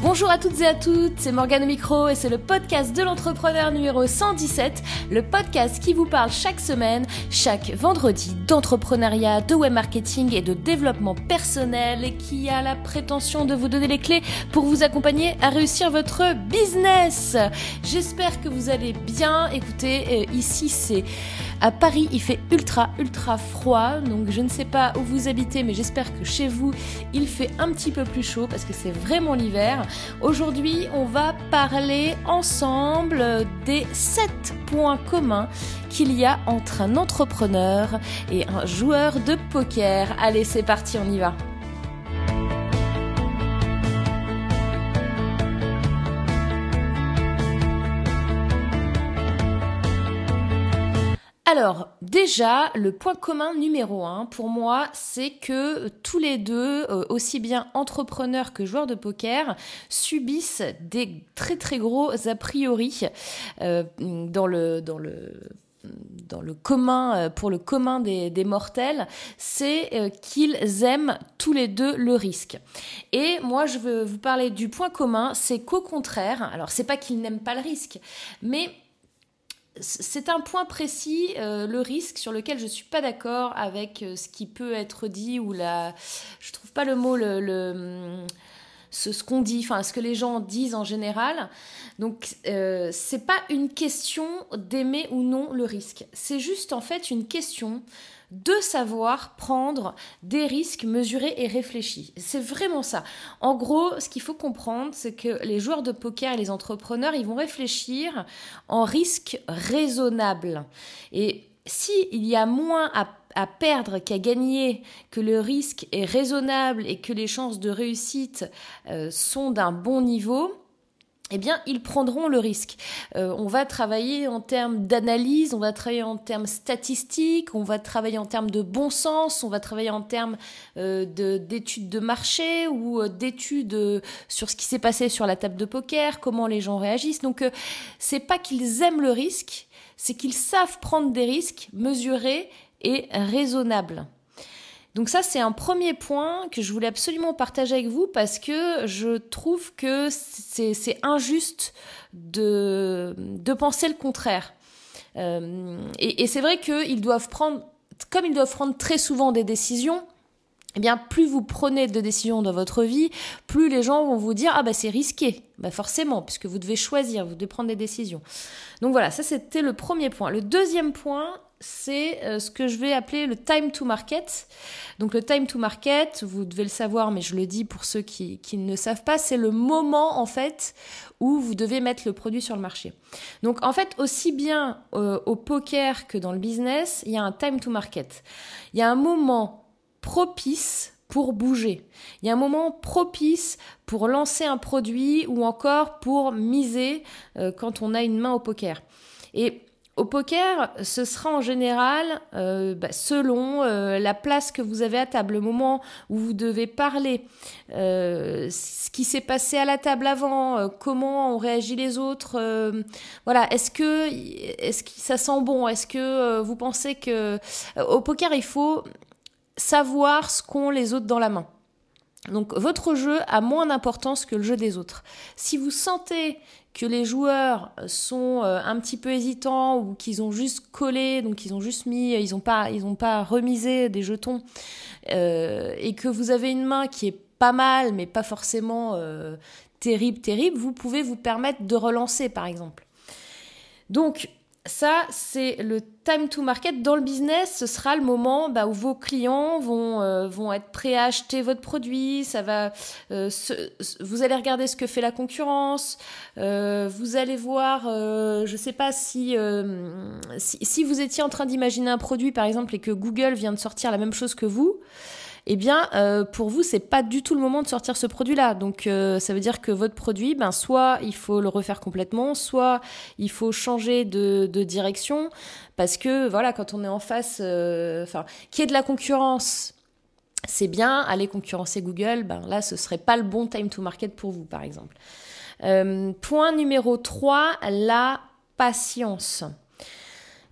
Bonjour à toutes et à toutes, c'est Morgane au micro et c'est le podcast de l'entrepreneur numéro 117, le podcast qui vous parle chaque semaine, chaque vendredi d'entrepreneuriat, de web marketing et de développement personnel et qui a la prétention de vous donner les clés pour vous accompagner à réussir votre business. J'espère que vous allez bien. Écoutez, euh, ici c'est à Paris, il fait ultra, ultra froid. Donc, je ne sais pas où vous habitez, mais j'espère que chez vous, il fait un petit peu plus chaud parce que c'est vraiment l'hiver. Aujourd'hui, on va parler ensemble des 7 points communs qu'il y a entre un entrepreneur et un joueur de poker. Allez, c'est parti, on y va. Alors, déjà, le point commun numéro un pour moi, c'est que tous les deux, euh, aussi bien entrepreneurs que joueurs de poker, subissent des très très gros a priori euh, dans le commun, euh, pour le commun des, des mortels, c'est qu'ils aiment tous les deux le risque. Et moi, je veux vous parler du point commun, c'est qu'au contraire, alors c'est pas qu'ils n'aiment pas le risque, mais c'est un point précis, euh, le risque, sur lequel je suis pas d'accord avec euh, ce qui peut être dit ou la. Je trouve pas le mot, le, ce, qu'on dit, enfin ce que les gens disent en général. Donc euh, c'est pas une question d'aimer ou non le risque. C'est juste en fait une question de savoir prendre des risques mesurés et réfléchis. C'est vraiment ça. En gros, ce qu'il faut comprendre, c'est que les joueurs de poker et les entrepreneurs, ils vont réfléchir en risque raisonnable. Et s'il y a moins à, perdre qu'à gagner, que le risque est raisonnable et que les chances de réussite euh, sont d'un bon niveau, eh bien, ils prendront le risque. Euh, on va travailler en termes d'analyse, on va travailler en termes statistiques, on va travailler en termes de bon sens, on va travailler en termes euh, d'études de, marché ou d'études sur ce qui s'est passé sur la table de poker, comment les gens réagissent. Donc, c'est pas qu'ils aiment le risque, c'est qu'ils savent prendre des risques mesurés et raisonnables. Donc ça, c'est un premier point que je voulais absolument partager avec vous parce que je trouve que c'est injuste de, penser le contraire. Euh, et, c'est vrai qu'ils doivent prendre, comme ils doivent prendre très souvent des décisions, eh bien, plus vous prenez de décisions dans votre vie, plus les gens vont vous dire ah bah c'est risqué, bah forcément, puisque vous devez choisir, vous devez prendre des décisions. Donc voilà, ça c'était le premier point. Le deuxième point, c'est euh, ce que je vais appeler le time to market. Donc le time to market, vous devez le savoir, mais je le dis pour ceux qui, ne savent pas, c'est le moment en fait où vous devez mettre le produit sur le marché. Donc en fait, aussi bien euh, au poker que dans le business, il y a un time to market. Il y a un moment propice pour bouger. Il y a un moment propice pour lancer un produit ou encore pour miser euh, quand on a une main au poker. Et au poker, ce sera en général euh, bah, selon euh, la place que vous avez à table, le moment où vous devez parler, ce qui s'est passé à la table avant, comment ont réagi les autres. voilà, est-ce que, est-ce que ça sent bon? Est-ce que vous pensez que au poker il faut savoir ce qu'ont les autres dans la main donc votre jeu a moins d'importance que le jeu des autres. Si vous sentez que les joueurs sont euh, un petit peu hésitants ou qu'ils ont juste collé, donc ils ont juste mis, ils n'ont pas, ils pas remisé des jetons, euh, et que vous avez une main qui est pas mal, mais pas forcément euh, terrible, terrible, vous pouvez vous permettre de relancer, par exemple. Donc, ça, c'est le time to market. Dans le business, ce sera le moment bah, où vos clients vont, euh, vont être prêts à acheter votre produit. Ça va, euh, vous allez regarder ce que fait la concurrence. Euh, vous allez voir, je ne sais pas si, si vous étiez en train d'imaginer un produit, par exemple, et que Google vient de sortir la même chose que vous eh bien, euh, pour vous, c'est pas du tout le moment de sortir ce produit-là. Donc, euh, ça veut dire que votre produit, ben, soit il faut le refaire complètement, soit il faut changer de, direction, parce que voilà, quand on est en face, euh, enfin, qui est de la concurrence. C'est bien, aller concurrencer Google, ben là, ce serait pas le bon time to market pour vous, par exemple. point numéro 3, la patience.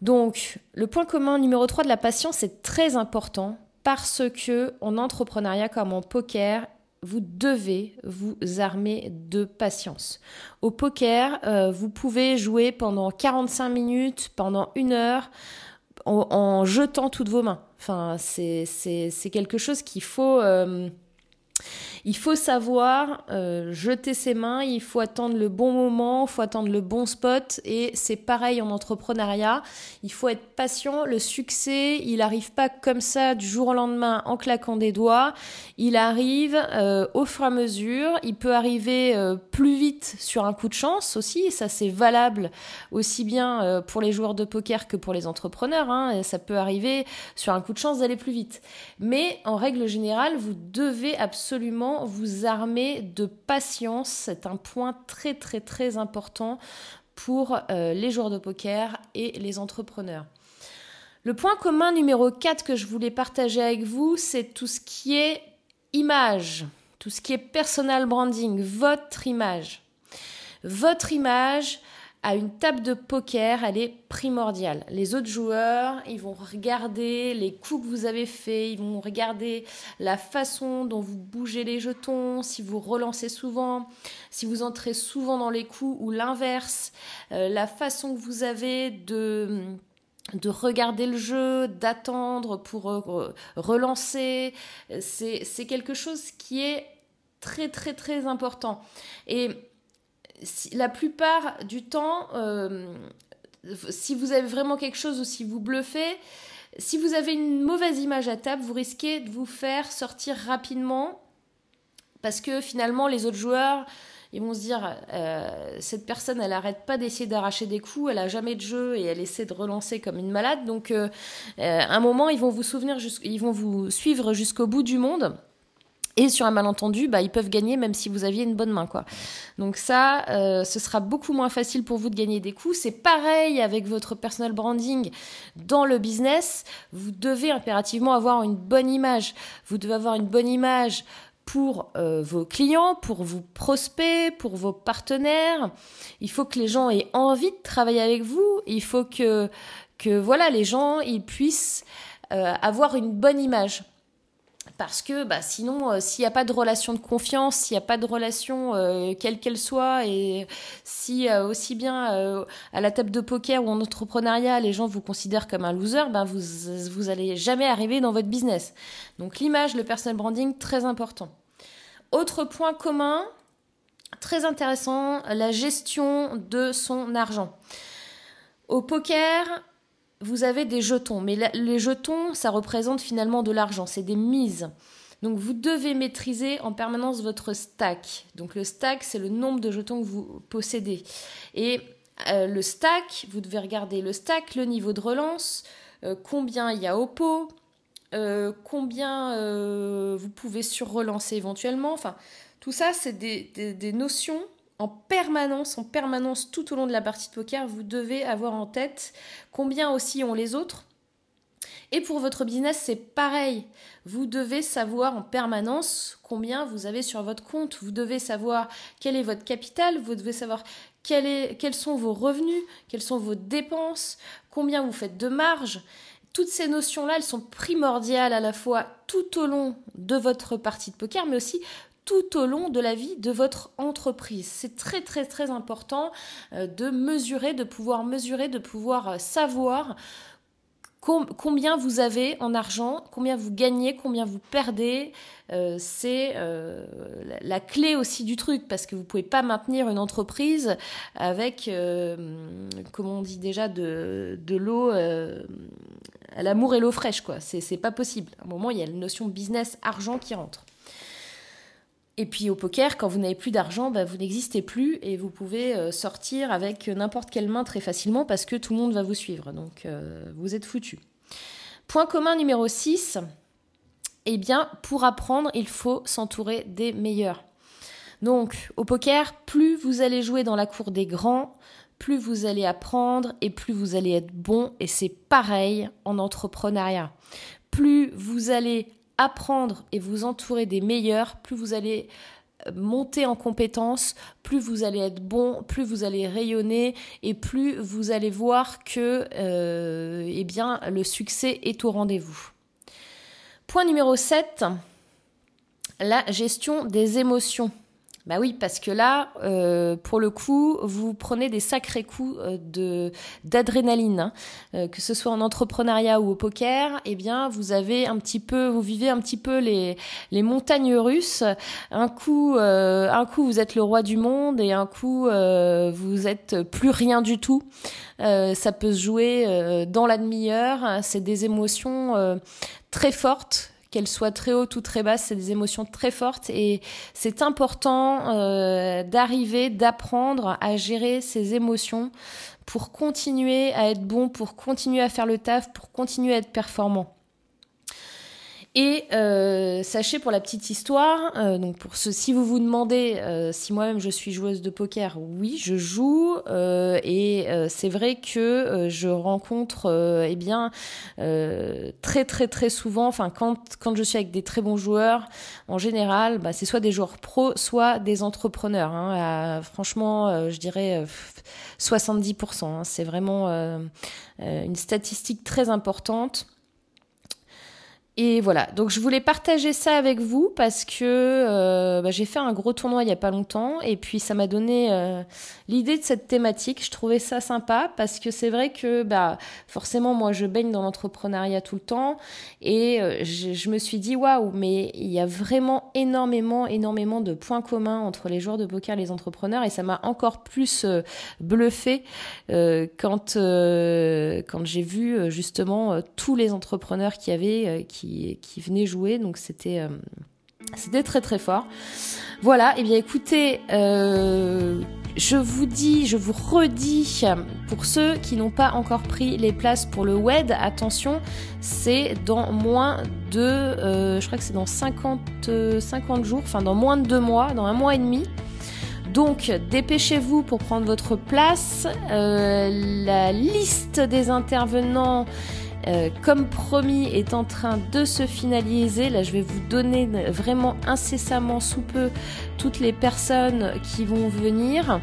Donc, le point commun numéro 3 de la patience, c'est très important parce que en entrepreneuriat comme en poker, vous devez vous armer de patience. Au poker, euh, vous pouvez jouer pendant 45 minutes, pendant une heure, en, jetant toutes vos mains. Enfin, c'est quelque chose qu'il faut... Euh, il faut savoir euh, jeter ses mains, il faut attendre le bon moment, il faut attendre le bon spot et c'est pareil en entrepreneuriat. Il faut être patient. Le succès, il n'arrive pas comme ça du jour au lendemain en claquant des doigts. Il arrive euh, au fur et à mesure. Il peut arriver euh, plus vite sur un coup de chance aussi. Ça, c'est valable aussi bien pour les joueurs de poker que pour les entrepreneurs. Hein. Ça peut arriver sur un coup de chance d'aller plus vite. Mais en règle générale, vous devez absolument vous armer de patience. C'est un point très très très important pour euh, les joueurs de poker et les entrepreneurs. Le point commun numéro 4 que je voulais partager avec vous, c'est tout ce qui est image, tout ce qui est personal branding, votre image. Votre image, à une table de poker, elle est primordiale. Les autres joueurs, ils vont regarder les coups que vous avez faits, ils vont regarder la façon dont vous bougez les jetons, si vous relancez souvent, si vous entrez souvent dans les coups ou l'inverse, euh, la façon que vous avez de de regarder le jeu, d'attendre pour euh, relancer, c'est quelque chose qui est très très très important. Et la plupart du temps, euh, si vous avez vraiment quelque chose ou si vous bluffez, si vous avez une mauvaise image à table, vous risquez de vous faire sortir rapidement parce que finalement les autres joueurs ils vont se dire euh, cette personne elle arrête pas d'essayer d'arracher des coups elle a jamais de jeu et elle essaie de relancer comme une malade. Donc euh, à un moment ils vont vous souvenir ils vont vous suivre jusqu'au bout du monde et sur un malentendu, bah, ils peuvent gagner même si vous aviez une bonne main. quoi. Donc ça, euh, ce sera beaucoup moins facile pour vous de gagner des coups. C'est pareil avec votre personal branding dans le business. Vous devez impérativement avoir une bonne image. Vous devez avoir une bonne image pour euh, vos clients, pour vos prospects, pour vos partenaires. Il faut que les gens aient envie de travailler avec vous. Il faut que, que voilà, les gens ils puissent euh, avoir une bonne image parce que bah, sinon, euh, s'il n'y a pas de relation de confiance, s'il n'y a pas de relation euh, quelle qu'elle soit, et si euh, aussi bien à la table de poker ou en entrepreneuriat, les gens vous considèrent comme un loser, ben vous vous jamais arriver dans votre business. Donc l'image, le personal branding, très important. Autre point commun, très intéressant, la gestion de son argent. Au poker, vous avez des jetons, mais les jetons, ça représente finalement de l'argent, c'est des mises. Donc vous devez maîtriser en permanence votre stack. Donc le stack, c'est le nombre de jetons que vous possédez. Et euh, le stack, vous devez regarder le stack, le niveau de relance, euh, combien il y a au pot, euh, combien vous pouvez sur-relancer éventuellement. Enfin, tout ça, c'est des notions en permanence, en permanence, tout au long de la partie de poker, vous devez avoir en tête combien aussi ont les autres. Et pour votre business, c'est pareil. Vous devez savoir en permanence combien vous avez sur votre compte. Vous devez savoir quel est votre capital. Vous devez savoir quels sont vos revenus, quelles sont vos dépenses, combien vous faites de marge. Toutes ces notions-là, elles sont primordiales à la fois tout au long de votre partie de poker, mais aussi tout au long de la vie de votre entreprise. C'est très très très important euh, de mesurer, de pouvoir mesurer, de pouvoir euh, savoir combien vous avez en argent, combien vous gagnez, combien vous perdez. Euh, c'est la clé aussi du truc parce que vous pouvez pas maintenir une entreprise avec, comment on dit déjà, de, l'eau l'amour et l'eau fraîche quoi. C'est pas possible. À un moment, il y a la notion business argent qui rentre. Et puis au poker, quand vous n'avez plus d'argent, bah, vous n'existez plus et vous pouvez euh, sortir avec n'importe quelle main très facilement parce que tout le monde va vous suivre. Donc euh, vous êtes foutu. Point commun numéro 6, eh bien pour apprendre, il faut s'entourer des meilleurs. Donc au poker, plus vous allez jouer dans la cour des grands, plus vous allez apprendre et plus vous allez être bon. Et c'est pareil en entrepreneuriat. Plus vous allez apprendre et vous entourer des meilleurs, plus vous allez euh, monter en compétences, plus vous allez être bon, plus vous allez rayonner et plus vous allez voir que euh, eh bien, le succès est au rendez-vous. Point numéro 7, la gestion des émotions. Bah oui, parce que là, euh, pour le coup, vous prenez des sacrés coups euh, d'adrénaline, hein. euh, que ce soit en entrepreneuriat ou au poker. Eh bien, vous avez un petit peu, vous vivez un petit peu les les montagnes russes. Un coup, un coup, vous êtes le roi du monde, et un coup, vous êtes plus rien du tout. ça peut se jouer dans la demi-heure. C'est des émotions très fortes qu'elles soient très hautes ou très basses, c'est des émotions très fortes et c'est important euh, d'arriver, d'apprendre à gérer ces émotions pour continuer à être bon, pour continuer à faire le taf, pour continuer à être performant. Et euh, sachez pour la petite histoire, euh, donc pour ce, si vous vous demandez euh, si moi-même je suis joueuse de poker, oui, je joue et c'est vrai que je rencontre eh bien très très très souvent, enfin quand quand je suis avec des très bons joueurs, en général, bah, c'est soit des joueurs pros, soit des entrepreneurs. Hein, franchement, je dirais 70%. Hein, c'est vraiment une statistique très importante. Et voilà, donc je voulais partager ça avec vous parce que euh, bah, j'ai fait un gros tournoi il y a pas longtemps et puis ça m'a donné euh, l'idée de cette thématique. Je trouvais ça sympa parce que c'est vrai que bah forcément moi je baigne dans l'entrepreneuriat tout le temps et euh, je, je, me suis dit waouh mais il y a vraiment énormément énormément de points communs entre les joueurs de poker et les entrepreneurs et ça m'a encore plus bluffé quand quand j'ai vu justement tous les entrepreneurs qui avaient qui qui, venait jouer. Donc c'était euh, c'était très très fort. Voilà, et eh bien écoutez, euh, je vous dis, je vous redis, pour ceux qui n'ont pas encore pris les places pour le WED, attention, c'est dans moins de, euh, je crois que c'est dans 50, 50 jours, enfin dans moins de deux mois, dans un mois et demi. Donc dépêchez-vous pour prendre votre place. la liste des intervenants euh, comme promis, est en train de se finaliser. Là, je vais vous donner vraiment incessamment sous peu toutes les personnes qui vont venir.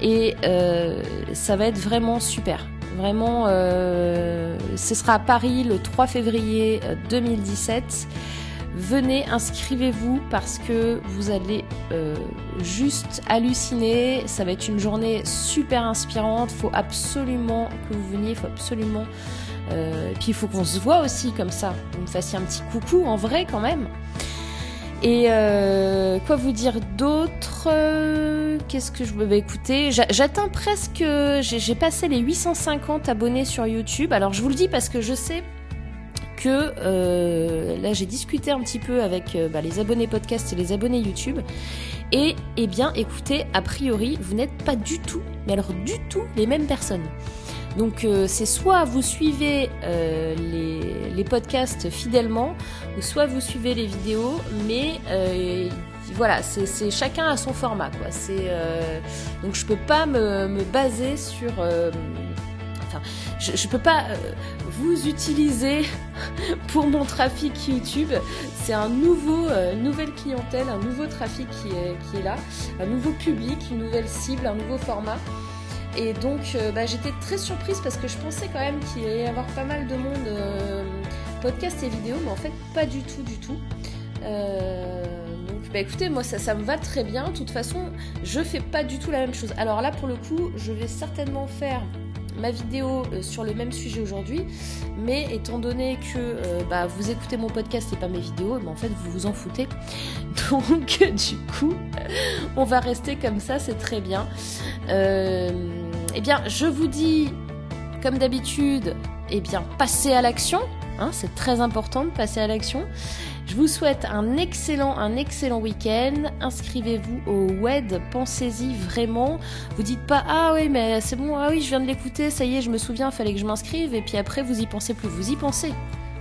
Et euh, ça va être vraiment super. Vraiment, euh, ce sera à Paris le 3 février 2017 venez, inscrivez-vous parce que vous allez juste halluciner. Ça va être une journée super inspirante. Faut absolument que vous veniez, faut absolument euh, puis il faut qu'on se voit aussi comme ça, vous me fassiez un petit coucou en vrai quand même. Et euh, quoi vous dire d'autre Qu'est-ce que je veux écouter J'atteins presque, j'ai passé les 850 abonnés sur YouTube. Alors je vous le dis parce que je sais que euh, là j'ai discuté un petit peu avec bah, les abonnés podcast et les abonnés YouTube. Et eh bien écoutez, a priori vous n'êtes pas du tout, mais alors du tout les mêmes personnes. Donc euh, c'est soit vous suivez euh, les, podcasts fidèlement, ou soit vous suivez les vidéos, mais euh, voilà, c'est chacun à son format. Quoi. donc je peux pas me, baser sur... Enfin, je, ne peux pas vous utiliser pour mon trafic YouTube. C'est un nouveau, nouvelle clientèle, un nouveau trafic qui est, qui est là, un nouveau public, une nouvelle cible, un nouveau format. Et donc, euh, bah, j'étais très surprise parce que je pensais quand même qu'il allait y avoir pas mal de monde, euh, podcast et vidéo, mais en fait, pas du tout, du tout. Euh, donc, bah, écoutez, moi, ça, ça me va très bien. De toute façon, je fais pas du tout la même chose. Alors là, pour le coup, je vais certainement faire ma vidéo sur le même sujet aujourd'hui, mais étant donné que bah, vous écoutez mon podcast et pas mes vidéos, bah, en fait vous vous en foutez. Donc du coup, on va rester comme ça, c'est très bien. Euh, eh bien, je vous dis, comme d'habitude, eh bien, passez à l'action. Hein, c'est très important de passer à l'action. Je vous souhaite un excellent, un excellent week-end. Inscrivez-vous au WED, pensez-y vraiment. Vous dites pas ah oui mais c'est bon, ah oui je viens de l'écouter, ça y est je me souviens, fallait que je m'inscrive et puis après vous y pensez plus. Vous y pensez.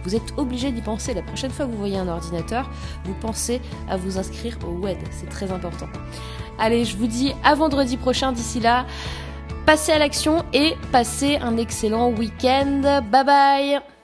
Vous êtes obligé d'y penser. La prochaine fois que vous voyez un ordinateur, vous pensez à vous inscrire au WED. C'est très important. Allez, je vous dis à vendredi prochain. D'ici là, passez à l'action et passez un excellent week-end. Bye bye